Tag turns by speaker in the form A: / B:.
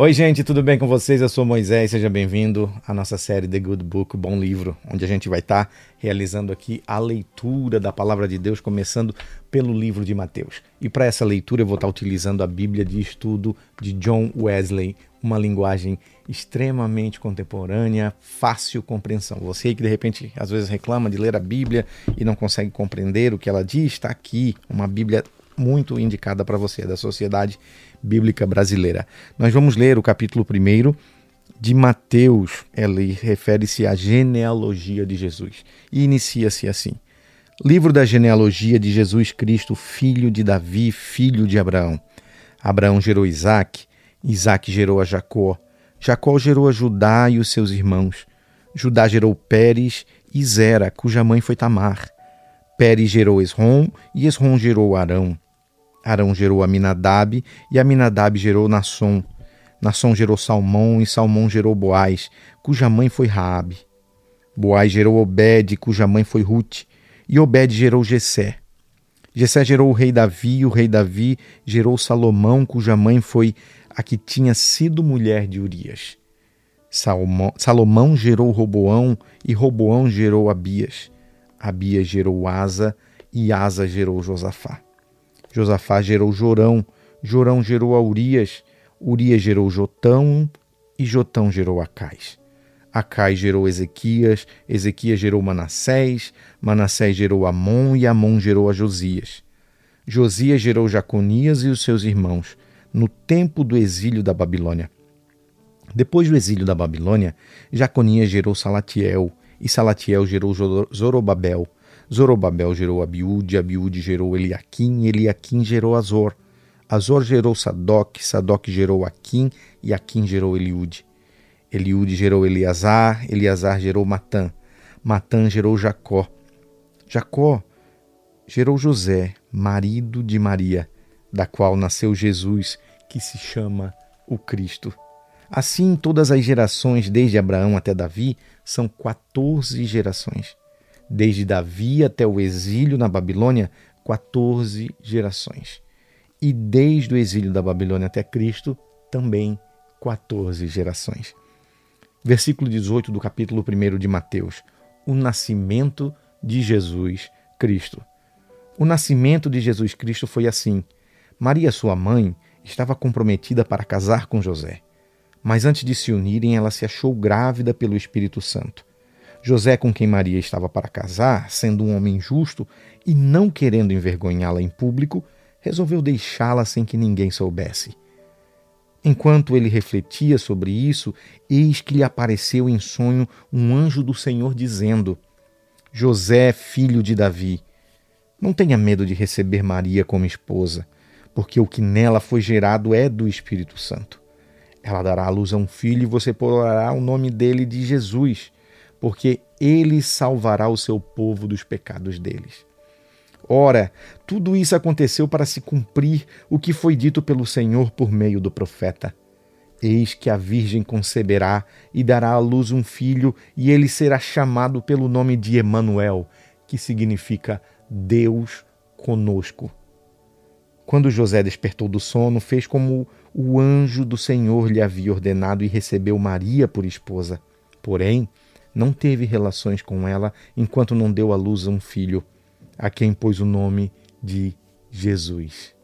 A: Oi, gente, tudo bem com vocês? Eu sou Moisés, seja bem-vindo à nossa série The Good Book, Bom Livro, onde a gente vai estar tá realizando aqui a leitura da Palavra de Deus, começando pelo livro de Mateus. E para essa leitura eu vou estar tá utilizando a Bíblia de Estudo de John Wesley, uma linguagem extremamente contemporânea, fácil compreensão. Você que de repente às vezes reclama de ler a Bíblia e não consegue compreender o que ela diz, está aqui uma Bíblia muito indicada para você, da Sociedade Bíblica Brasileira. Nós vamos ler o capítulo 1 de Mateus, ele refere-se à genealogia de Jesus e inicia-se assim: Livro da genealogia de Jesus Cristo, filho de Davi, filho de Abraão. Abraão gerou Isaac, Isaac gerou a Jacó, Jacó gerou a Judá e os seus irmãos. Judá gerou Pérez e Zera, cuja mãe foi Tamar. Pérez gerou Esrom e Esrom gerou Arão. Arão gerou Aminadab, e Aminadab gerou Nasson. Nasson gerou Salmão, e Salmão gerou Boaz, cuja mãe foi Raabe. Boaz gerou Obed, cuja mãe foi Ruth, e Obed gerou Jessé. Jessé gerou o rei Davi, e o rei Davi gerou Salomão, cuja mãe foi a que tinha sido mulher de Urias. Salomão, Salomão gerou Roboão, e Roboão gerou Abias. Abias gerou Asa, e Asa gerou Josafá. Josafá gerou Jorão, Jorão gerou a Urias, Urias gerou Jotão e Jotão gerou Acais. Acais gerou Ezequias, Ezequias gerou Manassés, Manassés gerou Amon e Amon gerou a Josias. Josias gerou Jaconias e os seus irmãos, no tempo do exílio da Babilônia. Depois do exílio da Babilônia, Jaconias gerou Salatiel, e Salatiel gerou Zorobabel, Zorobabel gerou Abiúde, Abiúde gerou Eliaquim, Eliaquim gerou Azor. Azor gerou Sadoc, Sadoc gerou Aquim e Aquim gerou Eliúde. Eliúde gerou Eleazar, Eleazar gerou Matã. Matã gerou Jacó. Jacó gerou José, marido de Maria, da qual nasceu Jesus, que se chama o Cristo. Assim, todas as gerações, desde Abraão até Davi, são 14 gerações desde Davi até o exílio na Babilônia, 14 gerações. E desde o exílio da Babilônia até Cristo, também 14 gerações. Versículo 18 do capítulo 1 de Mateus. O nascimento de Jesus Cristo. O nascimento de Jesus Cristo foi assim. Maria, sua mãe, estava comprometida para casar com José. Mas antes de se unirem, ela se achou grávida pelo Espírito Santo. José, com quem Maria estava para casar, sendo um homem justo e não querendo envergonhá-la em público, resolveu deixá-la sem que ninguém soubesse. Enquanto ele refletia sobre isso, eis que lhe apareceu em sonho um anjo do Senhor dizendo: José, filho de Davi, não tenha medo de receber Maria como esposa, porque o que nela foi gerado é do Espírito Santo. Ela dará à luz a um filho e você porá o nome dele de Jesus porque ele salvará o seu povo dos pecados deles. Ora, tudo isso aconteceu para se cumprir o que foi dito pelo Senhor por meio do profeta. Eis que a Virgem conceberá e dará à luz um filho, e ele será chamado pelo nome de Emanuel, que significa Deus conosco. Quando José despertou do sono, fez como o anjo do Senhor lhe havia ordenado e recebeu Maria por esposa. Porém, não teve relações com ela enquanto não deu à luz um filho, a quem pôs o nome de Jesus.